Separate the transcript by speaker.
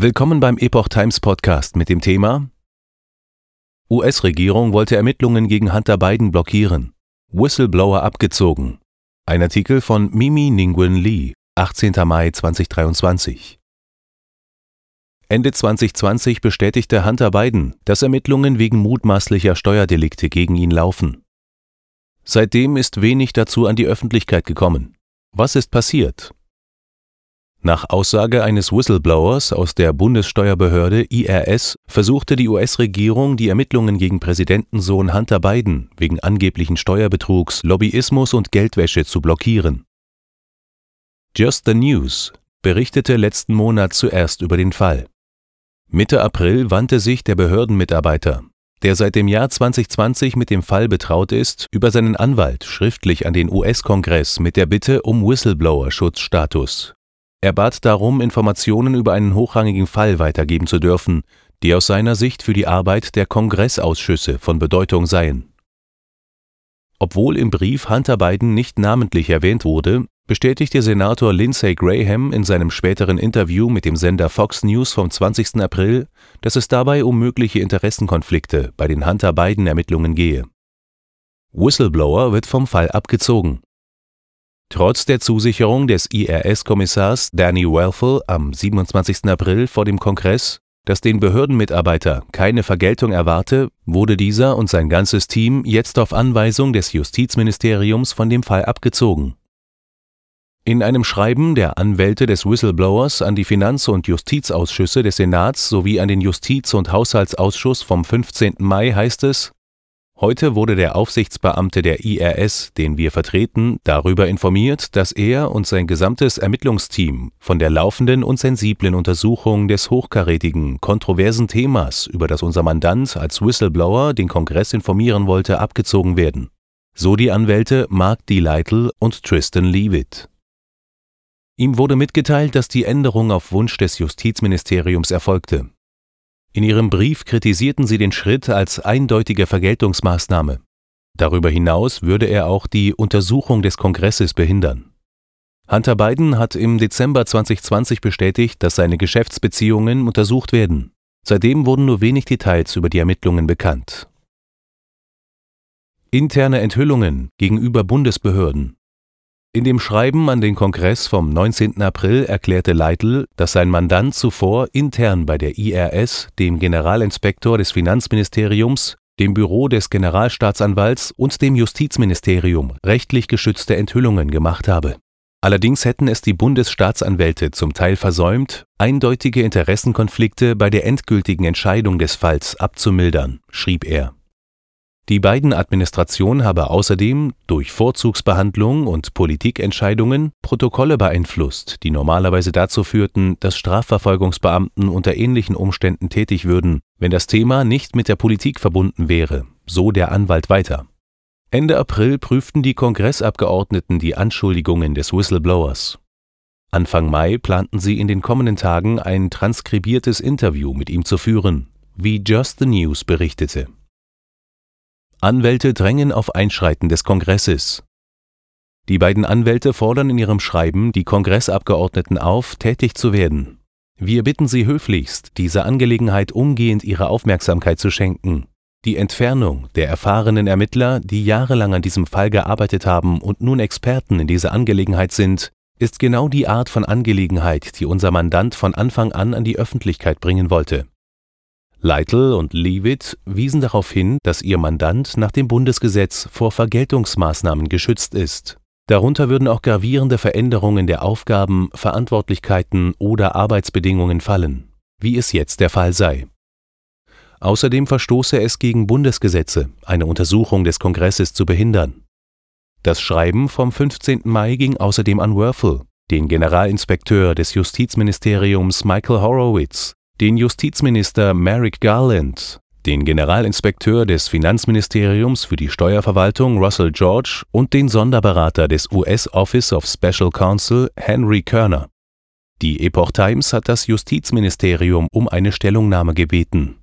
Speaker 1: Willkommen beim Epoch Times Podcast mit dem Thema US-Regierung wollte Ermittlungen gegen Hunter Biden blockieren. Whistleblower abgezogen. Ein Artikel von Mimi Ningwen Lee, 18. Mai 2023. Ende 2020 bestätigte Hunter Biden, dass Ermittlungen wegen mutmaßlicher Steuerdelikte gegen ihn laufen. Seitdem ist wenig dazu an die Öffentlichkeit gekommen. Was ist passiert? Nach Aussage eines Whistleblowers aus der Bundessteuerbehörde IRS versuchte die US-Regierung, die Ermittlungen gegen Präsidentensohn Hunter Biden wegen angeblichen Steuerbetrugs, Lobbyismus und Geldwäsche zu blockieren. Just the News berichtete letzten Monat zuerst über den Fall. Mitte April wandte sich der Behördenmitarbeiter, der seit dem Jahr 2020 mit dem Fall betraut ist, über seinen Anwalt schriftlich an den US-Kongress mit der Bitte um Whistleblower-Schutzstatus er bat darum, Informationen über einen hochrangigen Fall weitergeben zu dürfen, die aus seiner Sicht für die Arbeit der Kongressausschüsse von Bedeutung seien. Obwohl im Brief Hunter Biden nicht namentlich erwähnt wurde, bestätigte Senator Lindsey Graham in seinem späteren Interview mit dem Sender Fox News vom 20. April, dass es dabei um mögliche Interessenkonflikte bei den Hunter Biden Ermittlungen gehe. Whistleblower wird vom Fall abgezogen. Trotz der Zusicherung des IRS-Kommissars Danny Welfel am 27. April vor dem Kongress, dass den Behördenmitarbeiter keine Vergeltung erwarte, wurde dieser und sein ganzes Team jetzt auf Anweisung des Justizministeriums von dem Fall abgezogen. In einem Schreiben der Anwälte des Whistleblowers an die Finanz- und Justizausschüsse des Senats sowie an den Justiz- und Haushaltsausschuss vom 15. Mai heißt es, Heute wurde der Aufsichtsbeamte der IRS, den wir vertreten, darüber informiert, dass er und sein gesamtes Ermittlungsteam von der laufenden und sensiblen Untersuchung des hochkarätigen, kontroversen Themas, über das unser Mandant als Whistleblower den Kongress informieren wollte, abgezogen werden. So die Anwälte Mark D. Lytle und Tristan Leavitt. Ihm wurde mitgeteilt, dass die Änderung auf Wunsch des Justizministeriums erfolgte. In ihrem Brief kritisierten sie den Schritt als eindeutige Vergeltungsmaßnahme. Darüber hinaus würde er auch die Untersuchung des Kongresses behindern. Hunter Biden hat im Dezember 2020 bestätigt, dass seine Geschäftsbeziehungen untersucht werden. Seitdem wurden nur wenig Details über die Ermittlungen bekannt. Interne Enthüllungen gegenüber Bundesbehörden in dem Schreiben an den Kongress vom 19. April erklärte Leitl, dass sein Mandant zuvor intern bei der IRS, dem Generalinspektor des Finanzministeriums, dem Büro des Generalstaatsanwalts und dem Justizministerium rechtlich geschützte Enthüllungen gemacht habe. Allerdings hätten es die Bundesstaatsanwälte zum Teil versäumt, eindeutige Interessenkonflikte bei der endgültigen Entscheidung des Falls abzumildern, schrieb er die Biden-Administration habe außerdem durch Vorzugsbehandlung und Politikentscheidungen Protokolle beeinflusst, die normalerweise dazu führten, dass Strafverfolgungsbeamten unter ähnlichen Umständen tätig würden, wenn das Thema nicht mit der Politik verbunden wäre, so der Anwalt weiter. Ende April prüften die Kongressabgeordneten die Anschuldigungen des Whistleblowers. Anfang Mai planten sie in den kommenden Tagen ein transkribiertes Interview mit ihm zu führen, wie Just the News berichtete Anwälte drängen auf Einschreiten des Kongresses. Die beiden Anwälte fordern in ihrem Schreiben die Kongressabgeordneten auf, tätig zu werden. Wir bitten Sie höflichst, dieser Angelegenheit umgehend Ihre Aufmerksamkeit zu schenken. Die Entfernung der erfahrenen Ermittler, die jahrelang an diesem Fall gearbeitet haben und nun Experten in dieser Angelegenheit sind, ist genau die Art von Angelegenheit, die unser Mandant von Anfang an an die Öffentlichkeit bringen wollte. Leitl und Leavitt wiesen darauf hin, dass ihr Mandant nach dem Bundesgesetz vor Vergeltungsmaßnahmen geschützt ist. Darunter würden auch gravierende Veränderungen der Aufgaben, Verantwortlichkeiten oder Arbeitsbedingungen fallen, wie es jetzt der Fall sei. Außerdem verstoße es gegen Bundesgesetze, eine Untersuchung des Kongresses zu behindern. Das Schreiben vom 15. Mai ging außerdem an Werfel, den Generalinspekteur des Justizministeriums Michael Horowitz, den Justizminister Merrick Garland, den Generalinspekteur des Finanzministeriums für die Steuerverwaltung Russell George und den Sonderberater des US Office of Special Counsel Henry Kerner. Die Epoch Times hat das Justizministerium um eine Stellungnahme gebeten